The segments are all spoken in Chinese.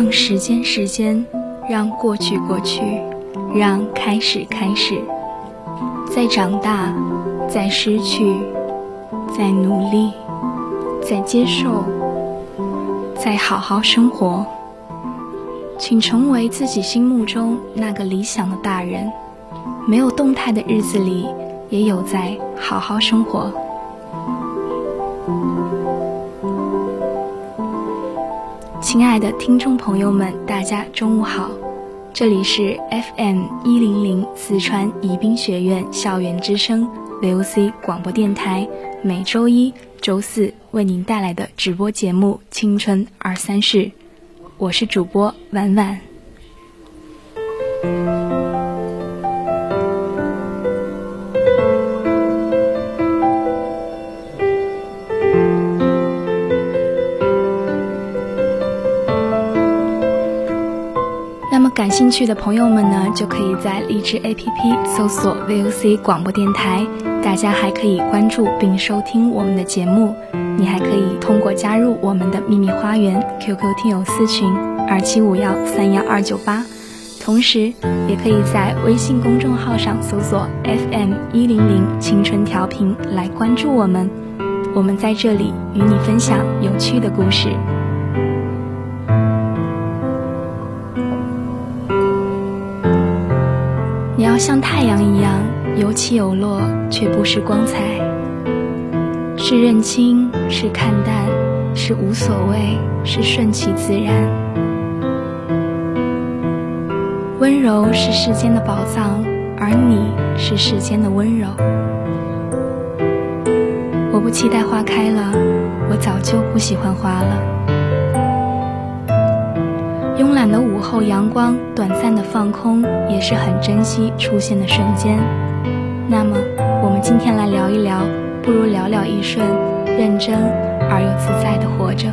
让时间时间，让过去过去，让开始开始。在长大，在失去，在努力，在接受，在好好生活。请成为自己心目中那个理想的大人。没有动态的日子里，也有在好好生活。亲爱的听众朋友们，大家中午好，这里是 FM 一零零四川宜宾学院校园之声 VOC 广播电台，每周一、周四为您带来的直播节目《青春二三事》，我是主播婉婉。兴趣的朋友们呢，就可以在荔枝 APP 搜索 VOC 广播电台。大家还可以关注并收听我们的节目。你还可以通过加入我们的秘密花园 QQ 听友私群二七五幺三幺二九八，同时也可以在微信公众号上搜索 FM 一零零青春调频来关注我们。我们在这里与你分享有趣的故事。像太阳一样有起有落，却不失光彩。是认清，是看淡，是无所谓，是顺其自然。温柔是世间的宝藏，而你是世间的温柔。我不期待花开了，我早就不喜欢花了。慵懒的午后阳光，短暂的放空，也是很珍惜出现的瞬间。那么，我们今天来聊一聊，不如寥寥一瞬，认真而又自在的活着。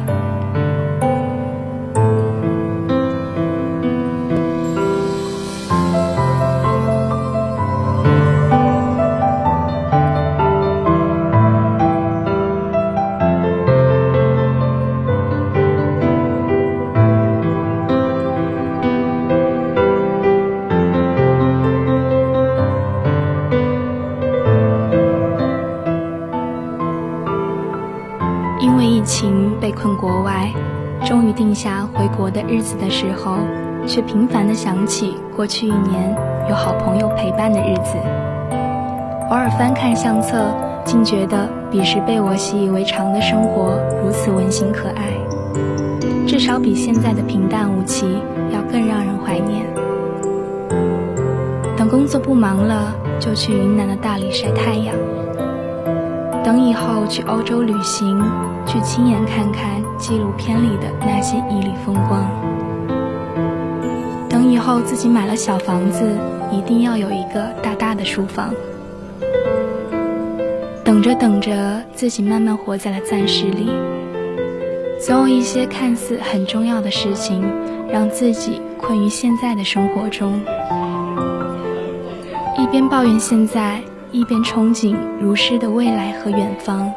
情被困国外，终于定下回国的日子的时候，却频繁地想起过去一年有好朋友陪伴的日子。偶尔翻看相册，竟觉得彼时被我习以为常的生活如此温馨可爱，至少比现在的平淡无奇要更让人怀念。等工作不忙了，就去云南的大理晒太阳；等以后去欧洲旅行，去亲眼看看。纪录片里的那些绮丽风光。等以后自己买了小房子，一定要有一个大大的书房。等着等着，自己慢慢活在了暂时里。总有一些看似很重要的事情，让自己困于现在的生活中。一边抱怨现在，一边憧憬如诗的未来和远方。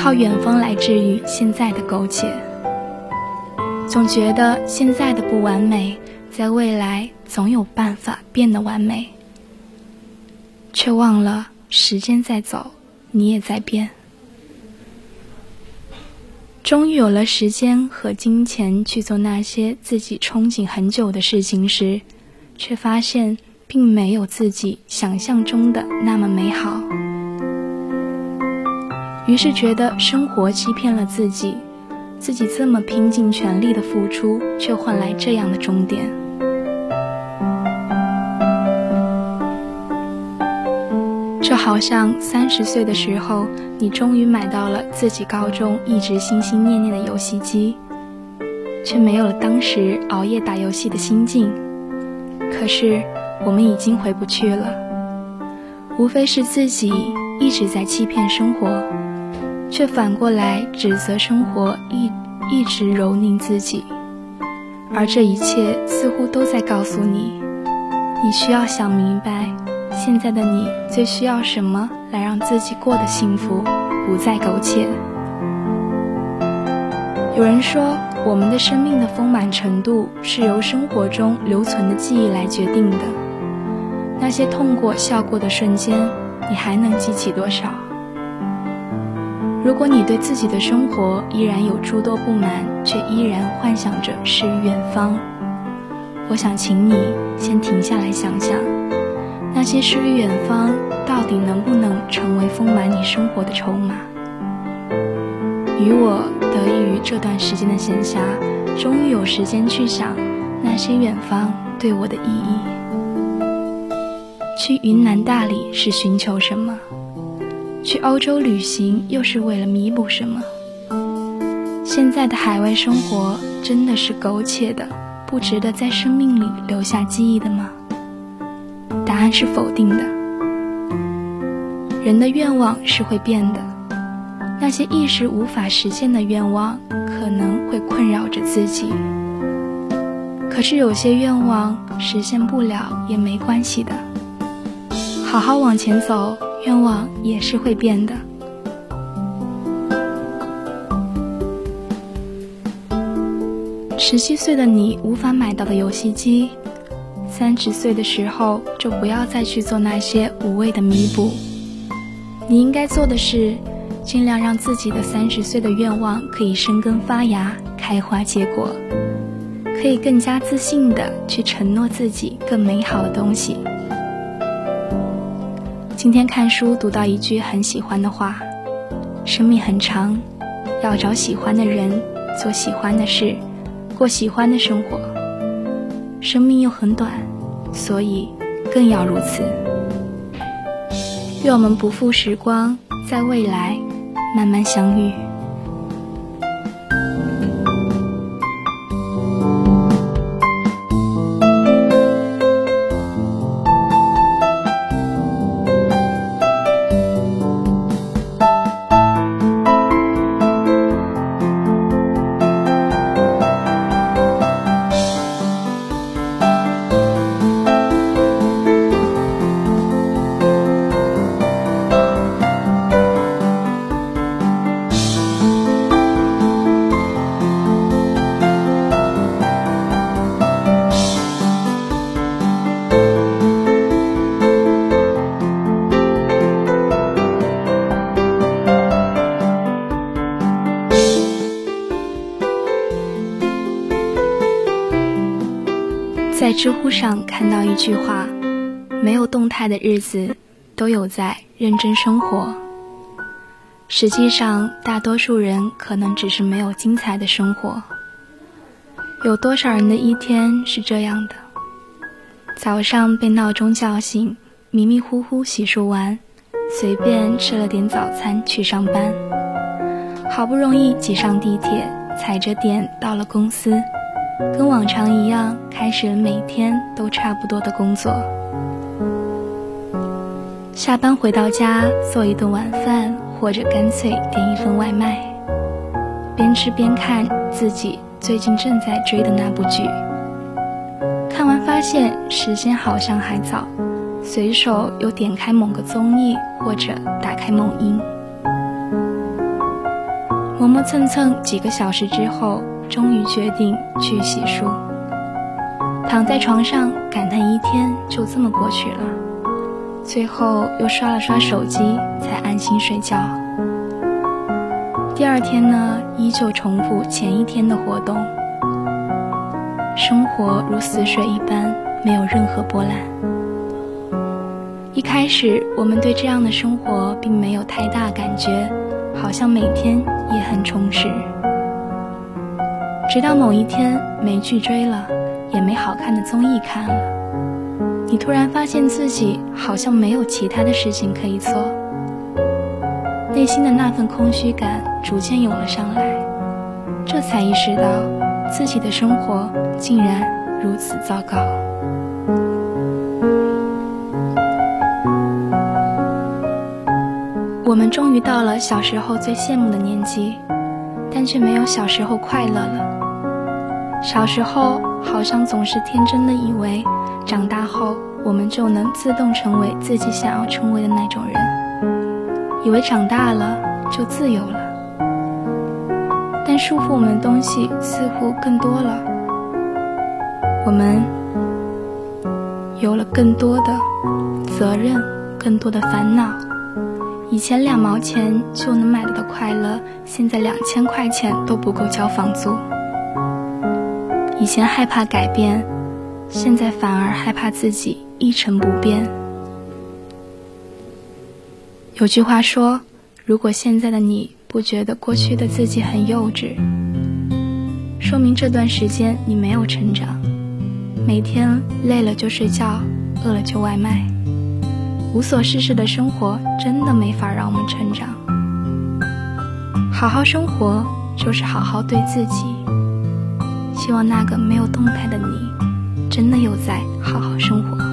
靠远方来治愈现在的苟且。总觉得现在的不完美，在未来总有办法变得完美。却忘了时间在走，你也在变。终于有了时间和金钱去做那些自己憧憬很久的事情时，却发现并没有自己想象中的那么美好。于是觉得生活欺骗了自己，自己这么拼尽全力的付出，却换来这样的终点。就好像三十岁的时候，你终于买到了自己高中一直心心念念的游戏机，却没有了当时熬夜打游戏的心境。可是我们已经回不去了，无非是自己一直在欺骗生活，却反过来指责生活一一直蹂躏自己，而这一切似乎都在告诉你，你需要想明白。现在的你最需要什么来让自己过得幸福，不再苟且？有人说，我们的生命的丰满程度是由生活中留存的记忆来决定的。那些痛过、笑过的瞬间，你还能记起多少？如果你对自己的生活依然有诸多不满，却依然幻想着诗与远方，我想请你先停下来想想。那些诗与远方，到底能不能成为丰满你生活的筹码？与我得益于这段时间的闲暇，终于有时间去想那些远方对我的意义。去云南大理是寻求什么？去欧洲旅行又是为了弥补什么？现在的海外生活真的是苟且的，不值得在生命里留下记忆的吗？答案是否定的。人的愿望是会变的，那些一时无法实现的愿望，可能会困扰着自己。可是有些愿望实现不了也没关系的，好好往前走，愿望也是会变的。十七岁的你无法买到的游戏机。三十岁的时候，就不要再去做那些无谓的弥补。你应该做的是，尽量让自己的三十岁的愿望可以生根发芽、开花结果，可以更加自信的去承诺自己更美好的东西。今天看书读到一句很喜欢的话：生命很长，要找喜欢的人，做喜欢的事，过喜欢的生活。生命又很短，所以更要如此。愿我们不负时光，在未来慢慢相遇。句话：“没有动态的日子，都有在认真生活。”实际上，大多数人可能只是没有精彩的生活。有多少人的一天是这样的？早上被闹钟叫醒，迷迷糊糊洗漱完，随便吃了点早餐去上班，好不容易挤上地铁，踩着点到了公司。跟往常一样，开始了每天都差不多的工作。下班回到家做一顿晚饭，或者干脆点一份外卖，边吃边看自己最近正在追的那部剧。看完发现时间好像还早，随手又点开某个综艺或者打开某音，磨磨蹭蹭几个小时之后，终于决定去洗漱。躺在床上感叹一天就这么过去了，最后又刷了刷手机才安心睡觉。第二天呢，依旧重复前一天的活动，生活如死水一般，没有任何波澜。一开始我们对这样的生活并没有太大感觉，好像每天也很充实。直到某一天没剧追了。也没好看的综艺看了，你突然发现自己好像没有其他的事情可以做，内心的那份空虚感逐渐涌了上来，这才意识到自己的生活竟然如此糟糕。我们终于到了小时候最羡慕的年纪，但却没有小时候快乐了。小时候。好像总是天真的以为，长大后我们就能自动成为自己想要成为的那种人，以为长大了就自由了。但束缚我们的东西似乎更多了，我们有了更多的责任，更多的烦恼。以前两毛钱就能买到的快乐，现在两千块钱都不够交房租。以前害怕改变，现在反而害怕自己一成不变。有句话说：“如果现在的你不觉得过去的自己很幼稚，说明这段时间你没有成长。每天累了就睡觉，饿了就外卖，无所事事的生活真的没法让我们成长。好好生活，就是好好对自己。”希望那个没有动态的你，真的有在好好生活。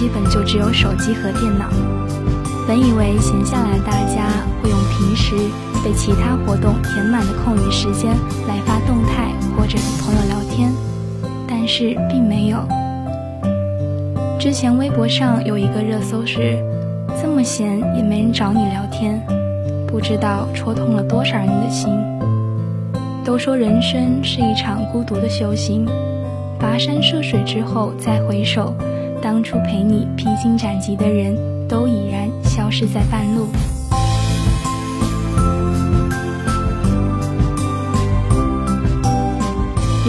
基本就只有手机和电脑。本以为闲下来大家会用平时被其他活动填满的空余时间来发动态或者与朋友聊天，但是并没有。之前微博上有一个热搜是“这么闲也没人找你聊天”，不知道戳痛了多少人的心。都说人生是一场孤独的修行。跋山涉水之后再回首，当初陪你披荆斩棘的人都已然消失在半路。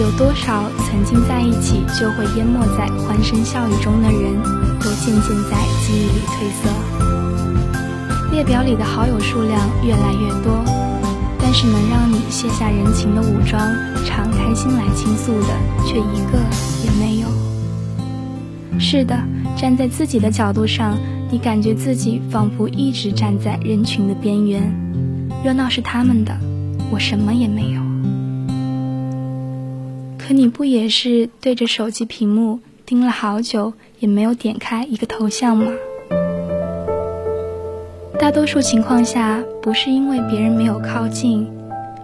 有多少曾经在一起就会淹没在欢声笑语中的人，都渐渐在记忆里褪色。列表里的好友数量越来越多，但是能让你卸下人情的武装。敞开心来倾诉的，却一个也没有。是的，站在自己的角度上，你感觉自己仿佛一直站在人群的边缘，热闹是他们的，我什么也没有。可你不也是对着手机屏幕盯了好久，也没有点开一个头像吗？大多数情况下，不是因为别人没有靠近，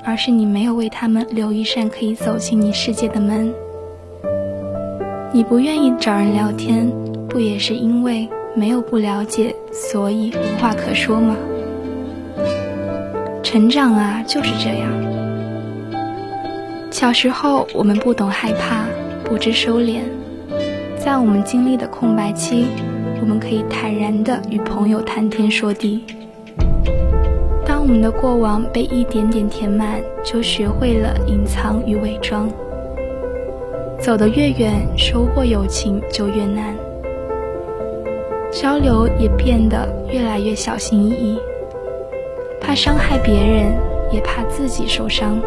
而是你没有为他们留一扇可以走进你世界的门。你不愿意找人聊天，不也是因为没有不了解，所以无话可说吗？成长啊，就是这样。小时候，我们不懂害怕，不知收敛，在我们经历的空白期。我们可以坦然地与朋友谈天说地。当我们的过往被一点点填满，就学会了隐藏与伪装。走得越远，收获友情就越难。交流也变得越来越小心翼翼，怕伤害别人，也怕自己受伤。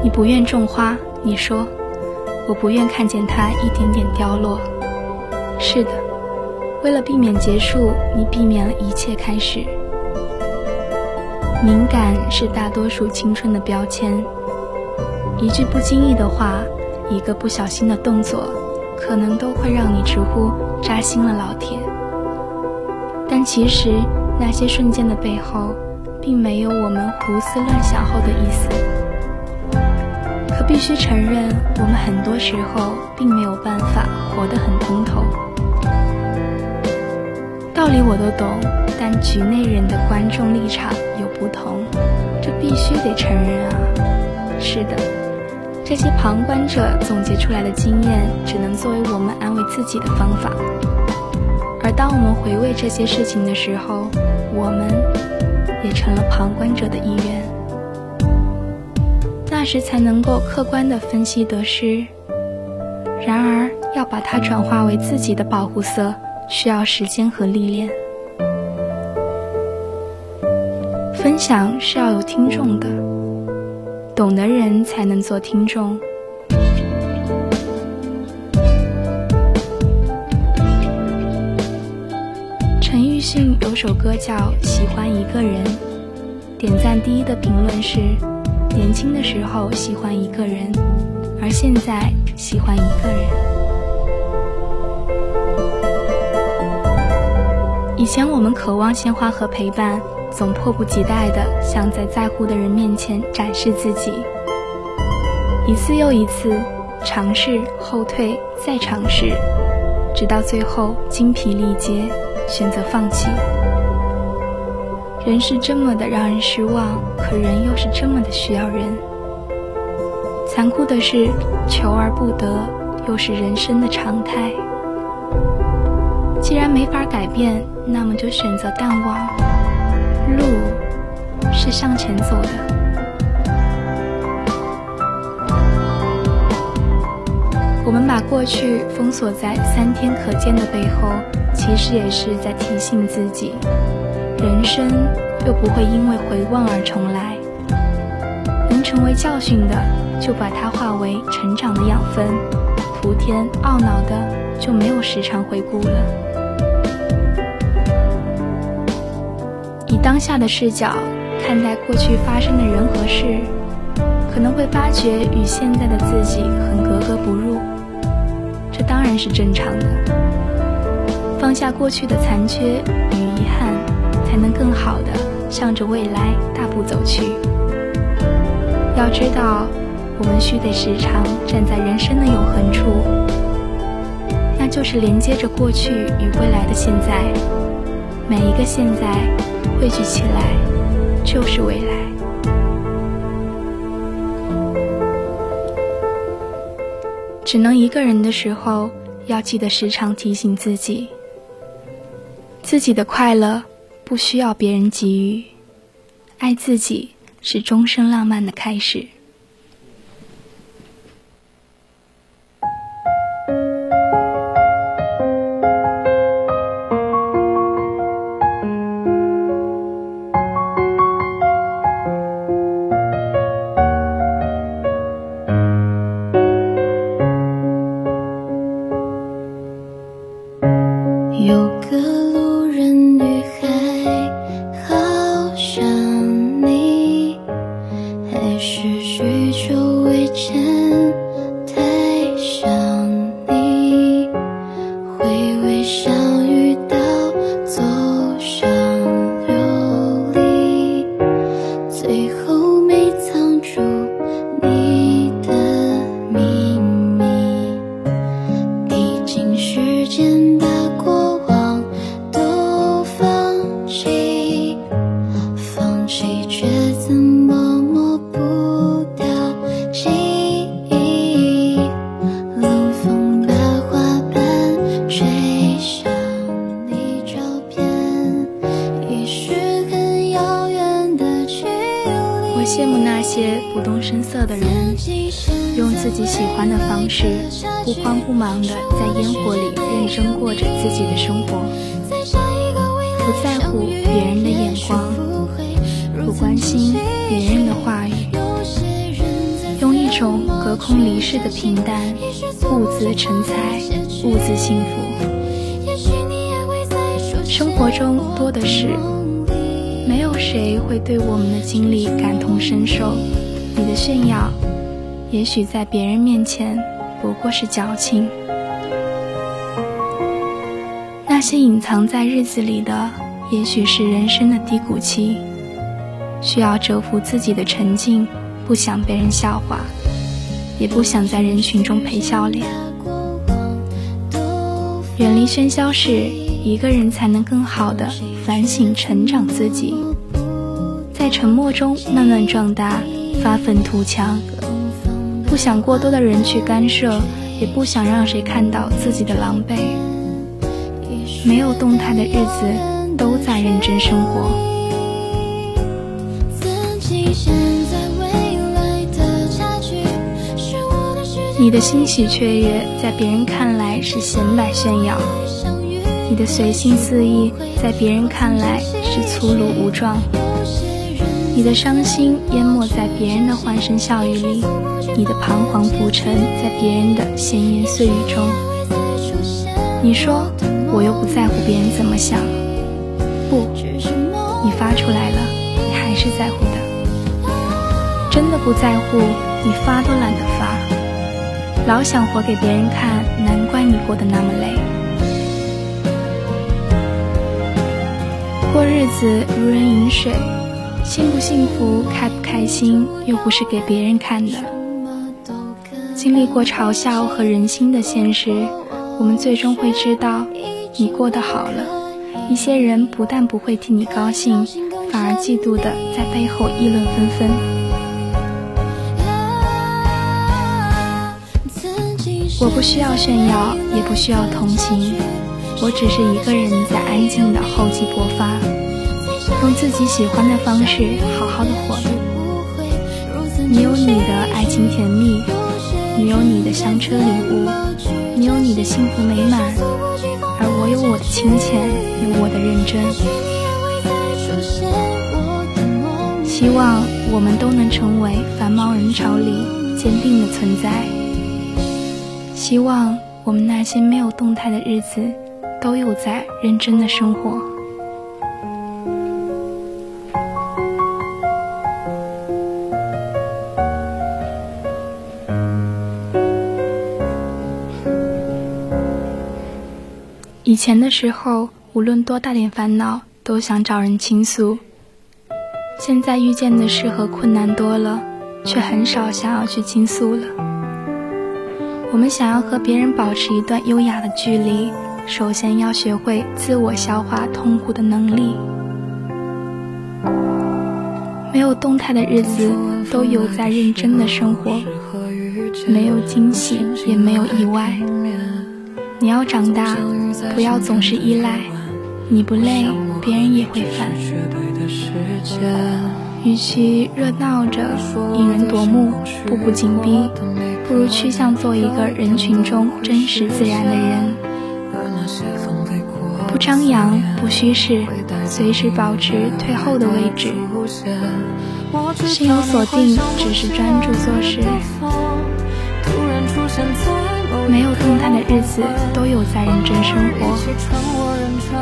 你不愿种花。你说，我不愿看见它一点点凋落。是的，为了避免结束，你避免了一切开始。敏感是大多数青春的标签。一句不经意的话，一个不小心的动作，可能都会让你直呼扎心了，老铁。但其实那些瞬间的背后，并没有我们胡思乱想后的意思。可必须承认，我们很多时候并没有办法活得很通透。道理我都懂，但局内人的观众立场有不同，这必须得承认啊！是的，这些旁观者总结出来的经验，只能作为我们安慰自己的方法。而当我们回味这些事情的时候，我们也成了旁观者的一员。那时才能够客观地分析得失。然而，要把它转化为自己的保护色，需要时间和历练。分享是要有听众的，懂的人才能做听众。陈奕迅有首歌叫《喜欢一个人》，点赞第一的评论是。年轻的时候喜欢一个人，而现在喜欢一个人。以前我们渴望鲜花和陪伴，总迫不及待地想在在乎的人面前展示自己，一次又一次尝试后退再尝试，直到最后精疲力竭，选择放弃。人是这么的让人失望，可人又是这么的需要人。残酷的是，求而不得，又是人生的常态。既然没法改变，那么就选择淡忘。路是向前走的。我们把过去封锁在三天可见的背后，其实也是在提醒自己。人生又不会因为回望而重来，能成为教训的，就把它化为成长的养分；徒添懊恼的，就没有时常回顾了。当下的视角看待过去发生的人和事，可能会发觉与现在的自己很格格不入，这当然是正常的。放下过去的残缺与遗憾。才能更好的向着未来大步走去。要知道，我们须得时常站在人生的永恒处，那就是连接着过去与未来的现在。每一个现在汇聚起来，就是未来。只能一个人的时候，要记得时常提醒自己，自己的快乐。不需要别人给予，爱自己是终生浪漫的开始。喜欢的方式，不慌不忙的在烟火里认真过着自己的生活，不在乎别人的眼光，不关心别人的话语，用一种隔空离世的平淡，兀自成才，兀自幸福。生活中多的是，没有谁会对我们的经历感同身受，你的炫耀。也许在别人面前不过是矫情，那些隐藏在日子里的，也许是人生的低谷期，需要蛰伏自己的沉静，不想被人笑话，也不想在人群中陪笑脸，远离喧嚣时，一个人才能更好的反省成长自己，在沉默中慢慢壮大，发愤图强。不想过多的人去干涉，也不想让谁看到自己的狼狈。没有动态的日子，都在认真生活。你的欣喜雀跃，在别人看来是显摆炫耀；你的随心肆意，在别人看来是粗鲁无状；你的伤心淹没在别人的欢声笑语里。你的彷徨浮沉在别人的闲言碎语中，你说我又不在乎别人怎么想，不，你发出来了，你还是在乎的。真的不在乎，你发都懒得发。老想活给别人看，难怪你过得那么累。过日子如人饮水，幸不幸福，开不开心，又不是给别人看的。经历过嘲笑和人心的现实，我们最终会知道，你过得好了，一些人不但不会替你高兴，反而嫉妒的在背后议论纷纷。我不需要炫耀，也不需要同情，我只是一个人在安静的厚积薄发，用自己喜欢的方式好好的活着。你有你的爱情甜蜜。你有你的香车礼物，你有你的幸福美满，而我有我的清浅，有我的认真。希望我们都能成为繁忙人潮里坚定的存在。希望我们那些没有动态的日子，都有在认真的生活。以前的时候，无论多大点烦恼，都想找人倾诉。现在遇见的事和困难多了，却很少想要去倾诉了。我们想要和别人保持一段优雅的距离，首先要学会自我消化痛苦的能力。没有动态的日子，都有在认真的生活，没有惊喜，也没有意外。你要长大，不要总是依赖。你不累，别人也会烦。与其热闹着引人夺目、步步紧逼，不如趋向做一个人群中真实自然的人。不张扬，不虚饰，随时保持退后的位置。心有所定，只是专注做事。没有动态的日子，都有在认真生活。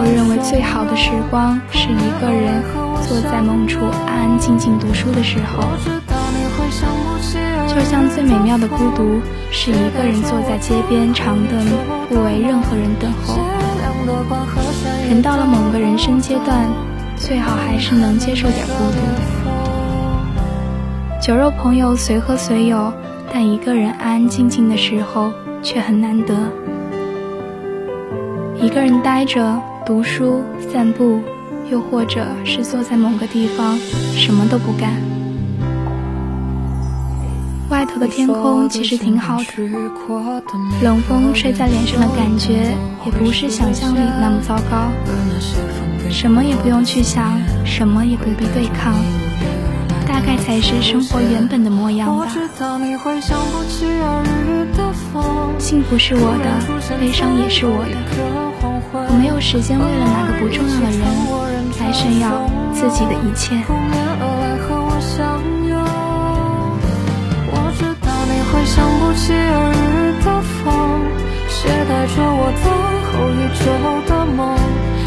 我认为最好的时光是一个人坐在梦处安安静静读书的时候，就像最美妙的孤独是一个人坐在街边长凳，不为任何人等候。人到了某个人生阶段，最好还是能接受点孤独。酒肉朋友随喝随有，但一个人安安静静的时候。却很难得。一个人呆着读书、散步，又或者是坐在某个地方什么都不干。外头的天空其实挺好的，冷风吹在脸上的感觉也不是想象里那么糟糕。什么也不用去想，什么也不必对抗，概才是生活原本的模样吧。幸福是我的，悲伤也是我的。我没有时间为了哪个不重要的人来炫耀自己的一切。我知道你会想不起儿日的风，携带着我最后一周的梦，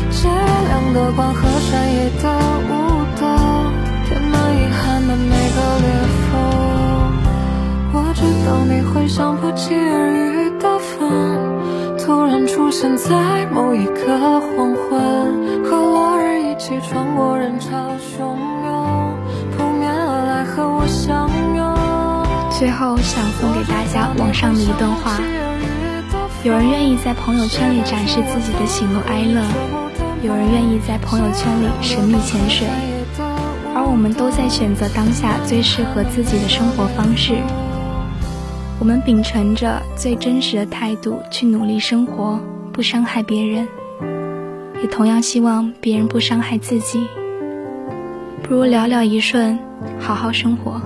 借月亮的光和山野的舞我知道你会想不期而遇的风，突然出现在某一个黄昏，和落日一起穿过人潮汹涌，扑面而来和我相拥。最后想送给大家网上的一段话：有人愿意在朋友圈里展示自己的喜怒哀乐，有人愿意在朋友圈里神秘潜水，而我们都在选择当下最适合自己的生活方式。我们秉承着最真实的态度去努力生活，不伤害别人，也同样希望别人不伤害自己。不如寥寥一瞬，好好生活。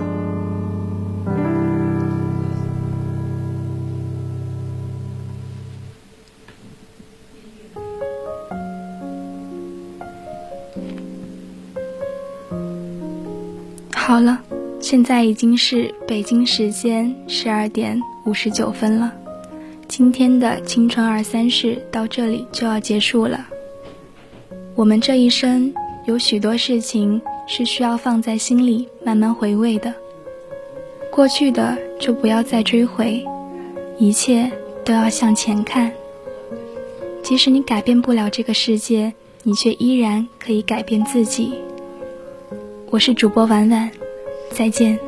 好了。现在已经是北京时间十二点五十九分了，今天的青春二三事到这里就要结束了。我们这一生有许多事情是需要放在心里慢慢回味的，过去的就不要再追回，一切都要向前看。即使你改变不了这个世界，你却依然可以改变自己。我是主播婉婉。再见。